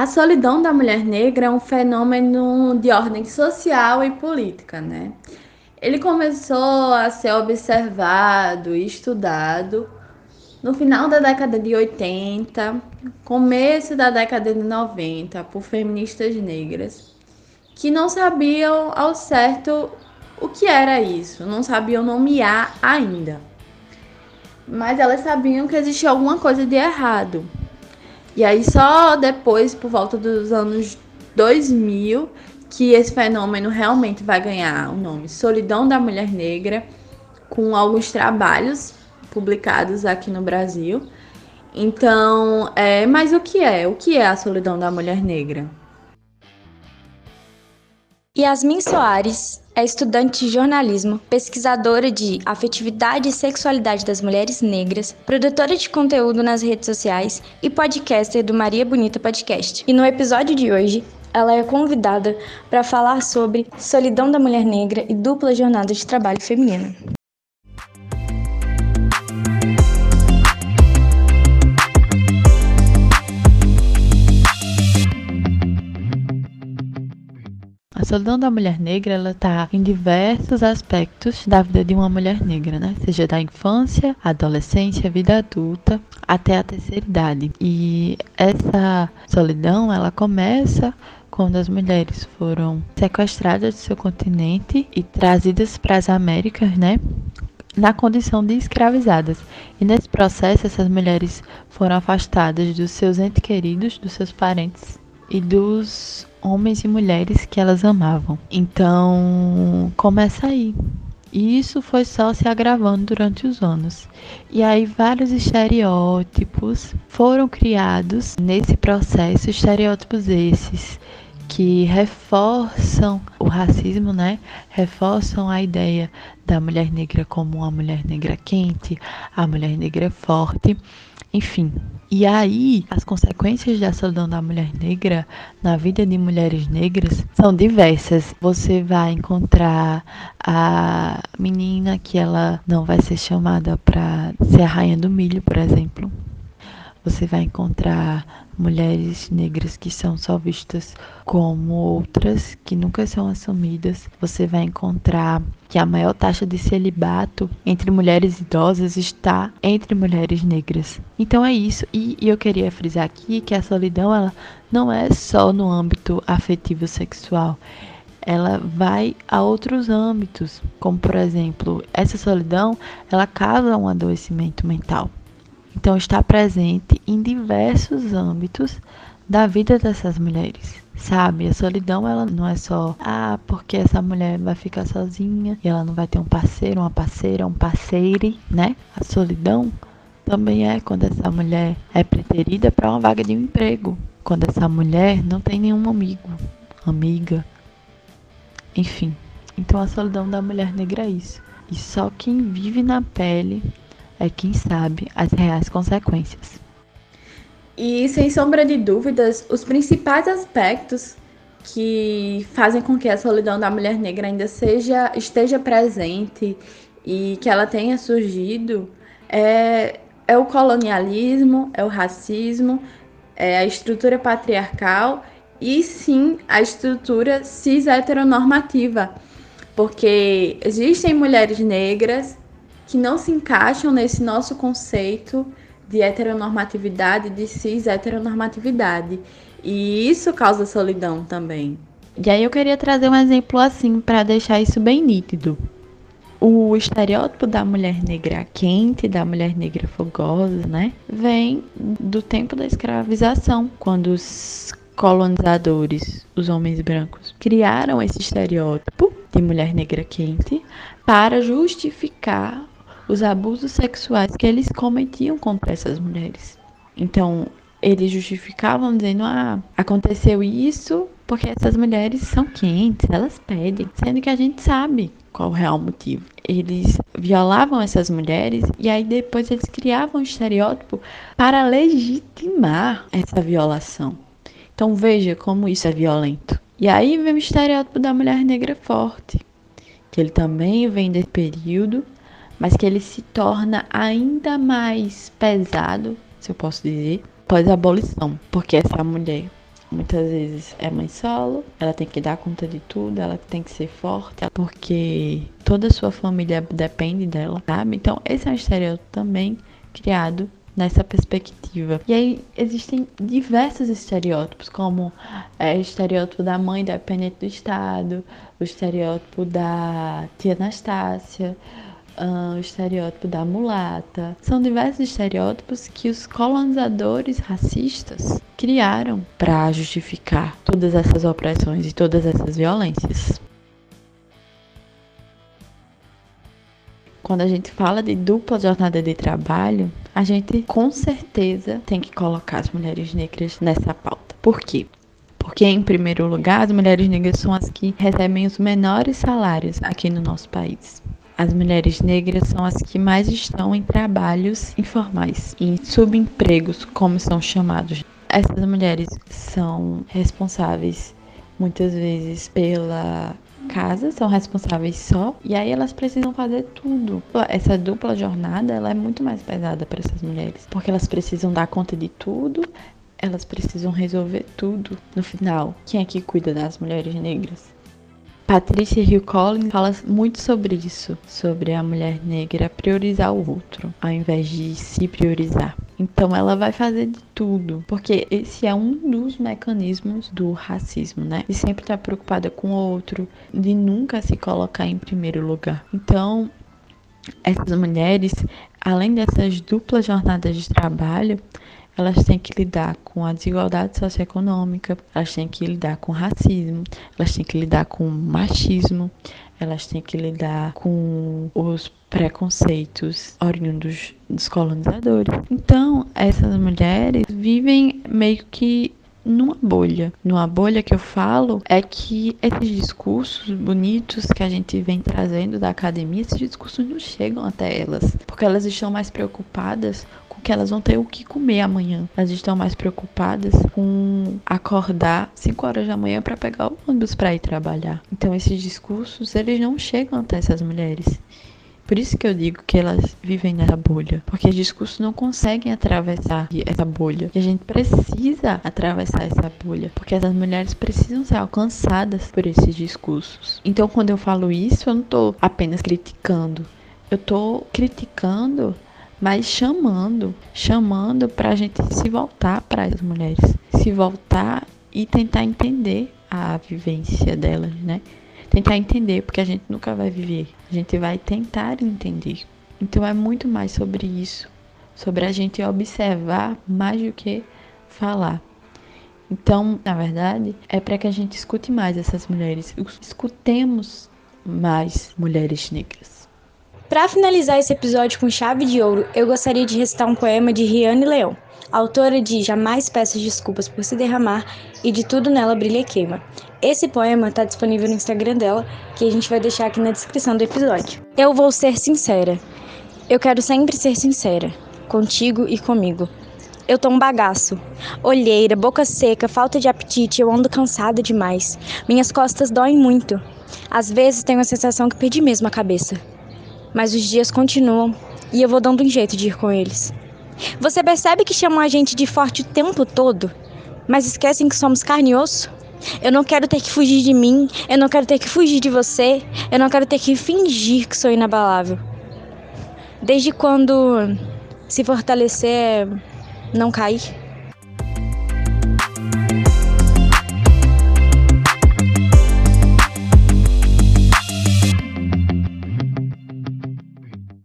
A solidão da mulher negra é um fenômeno de ordem social e política, né? Ele começou a ser observado e estudado no final da década de 80, começo da década de 90, por feministas negras que não sabiam ao certo o que era isso, não sabiam nomear ainda. Mas elas sabiam que existia alguma coisa de errado. E aí só depois, por volta dos anos 2000, que esse fenômeno realmente vai ganhar o nome Solidão da Mulher Negra, com alguns trabalhos publicados aqui no Brasil. Então, é, mas o que é? O que é a solidão da mulher negra? Yasmin Soares é estudante de jornalismo, pesquisadora de afetividade e sexualidade das mulheres negras, produtora de conteúdo nas redes sociais e podcaster do Maria Bonita Podcast. E no episódio de hoje, ela é convidada para falar sobre solidão da mulher negra e dupla jornada de trabalho feminina. Solidão da mulher negra, ela tá em diversos aspectos da vida de uma mulher negra, né? Seja da infância, adolescência, vida adulta, até a terceira idade. E essa solidão, ela começa quando as mulheres foram sequestradas do seu continente e trazidas para as Américas, né? Na condição de escravizadas. E nesse processo, essas mulheres foram afastadas dos seus entes queridos, dos seus parentes e dos homens e mulheres que elas amavam. Então, começa aí. E isso foi só se agravando durante os anos. E aí vários estereótipos foram criados nesse processo, estereótipos esses que reforçam o racismo, né? Reforçam a ideia da mulher negra como uma mulher negra quente, a mulher negra forte, enfim, e aí, as consequências da solidão da mulher negra na vida de mulheres negras são diversas. Você vai encontrar a menina que ela não vai ser chamada para ser a rainha do milho, por exemplo. Você vai encontrar mulheres negras que são só vistas como outras, que nunca são assumidas. Você vai encontrar que a maior taxa de celibato entre mulheres idosas está entre mulheres negras. Então é isso. E, e eu queria frisar aqui que a solidão ela não é só no âmbito afetivo sexual ela vai a outros âmbitos, como por exemplo, essa solidão, ela causa um adoecimento mental. Então está presente em diversos âmbitos da vida dessas mulheres. Sabe, a solidão ela não é só ah, porque essa mulher vai ficar sozinha e ela não vai ter um parceiro, uma parceira, um parceire, né? A solidão também é quando essa mulher é preterida para uma vaga de um emprego, quando essa mulher não tem nenhum amigo, amiga, enfim. Então a solidão da mulher negra é isso. E só quem vive na pele é quem sabe as reais consequências. E sem sombra de dúvidas, os principais aspectos que fazem com que a solidão da mulher negra ainda seja esteja presente e que ela tenha surgido é, é o colonialismo, é o racismo, é a estrutura patriarcal e sim a estrutura cis heteronormativa, porque existem mulheres negras que não se encaixam nesse nosso conceito de heteronormatividade, de cis heteronormatividade. E isso causa solidão também. E aí eu queria trazer um exemplo assim para deixar isso bem nítido. O estereótipo da mulher negra quente, da mulher negra fogosa, né, vem do tempo da escravização, quando os colonizadores, os homens brancos, criaram esse estereótipo de mulher negra quente para justificar os abusos sexuais que eles cometiam contra essas mulheres. Então, eles justificavam dizendo: ah, aconteceu isso porque essas mulheres são quentes, elas pedem, sendo que a gente sabe qual o real motivo. Eles violavam essas mulheres e aí depois eles criavam um estereótipo para legitimar essa violação. Então veja como isso é violento. E aí vem o estereótipo da mulher negra forte, que ele também vem desse período mas que ele se torna ainda mais pesado, se eu posso dizer, após a abolição, porque essa mulher muitas vezes é mãe solo, ela tem que dar conta de tudo, ela tem que ser forte, porque toda a sua família depende dela, sabe? Então, esse é um estereótipo também criado nessa perspectiva. E aí existem diversos estereótipos, como é, o estereótipo da mãe dependente do Estado, o estereótipo da tia Anastácia, uh, o estereótipo da mulata. São diversos estereótipos que os colonizadores racistas criaram para justificar todas essas opressões e todas essas violências. Quando a gente fala de dupla jornada de trabalho, a gente com certeza tem que colocar as mulheres negras nessa pauta. Por quê? Porque, em primeiro lugar, as mulheres negras são as que recebem os menores salários aqui no nosso país. As mulheres negras são as que mais estão em trabalhos informais, em subempregos, como são chamados. Essas mulheres são responsáveis muitas vezes pela casa, são responsáveis só, e aí elas precisam fazer tudo. Essa dupla jornada, ela é muito mais pesada para essas mulheres, porque elas precisam dar conta de tudo, elas precisam resolver tudo. No final, quem é que cuida das mulheres negras? Patrícia Hill Collins fala muito sobre isso, sobre a mulher negra priorizar o outro, ao invés de se priorizar. Então ela vai fazer de tudo, porque esse é um dos mecanismos do racismo, né? De sempre estar preocupada com o outro, de nunca se colocar em primeiro lugar. Então, essas mulheres, além dessas duplas jornadas de trabalho, elas têm que lidar com a desigualdade socioeconômica, elas têm que lidar com racismo, elas têm que lidar com machismo, elas têm que lidar com os preconceitos oriundos dos colonizadores. Então, essas mulheres vivem meio que numa bolha. Numa bolha que eu falo é que esses discursos bonitos que a gente vem trazendo da academia, esses discursos não chegam até elas, porque elas estão mais preocupadas que elas vão ter o que comer amanhã. Elas estão mais preocupadas com acordar 5 horas da manhã para pegar o ônibus para ir trabalhar. Então esses discursos, eles não chegam até essas mulheres. Por isso que eu digo que elas vivem nessa bolha, porque os discursos não conseguem atravessar essa bolha. E a gente precisa atravessar essa bolha, porque essas mulheres precisam ser alcançadas por esses discursos. Então, quando eu falo isso, eu não estou apenas criticando. Eu estou criticando mas chamando, chamando para a gente se voltar para as mulheres, se voltar e tentar entender a vivência delas, né? Tentar entender, porque a gente nunca vai viver, a gente vai tentar entender. Então é muito mais sobre isso, sobre a gente observar mais do que falar. Então, na verdade, é para que a gente escute mais essas mulheres, escutemos mais mulheres negras. Para finalizar esse episódio com chave de ouro, eu gostaria de recitar um poema de Riane Leão, autora de Jamais Peço Desculpas por Se Derramar e De Tudo Nela Brilha e Queima. Esse poema está disponível no Instagram dela, que a gente vai deixar aqui na descrição do episódio. Eu vou ser sincera. Eu quero sempre ser sincera, contigo e comigo. Eu tô um bagaço. Olheira, boca seca, falta de apetite, eu ando cansada demais. Minhas costas doem muito. Às vezes tenho a sensação que perdi mesmo a cabeça mas os dias continuam e eu vou dando um jeito de ir com eles. Você percebe que chamam a gente de forte o tempo todo, mas esquecem que somos carne e osso? Eu não quero ter que fugir de mim, eu não quero ter que fugir de você, eu não quero ter que fingir que sou inabalável. Desde quando se fortalecer é não cair?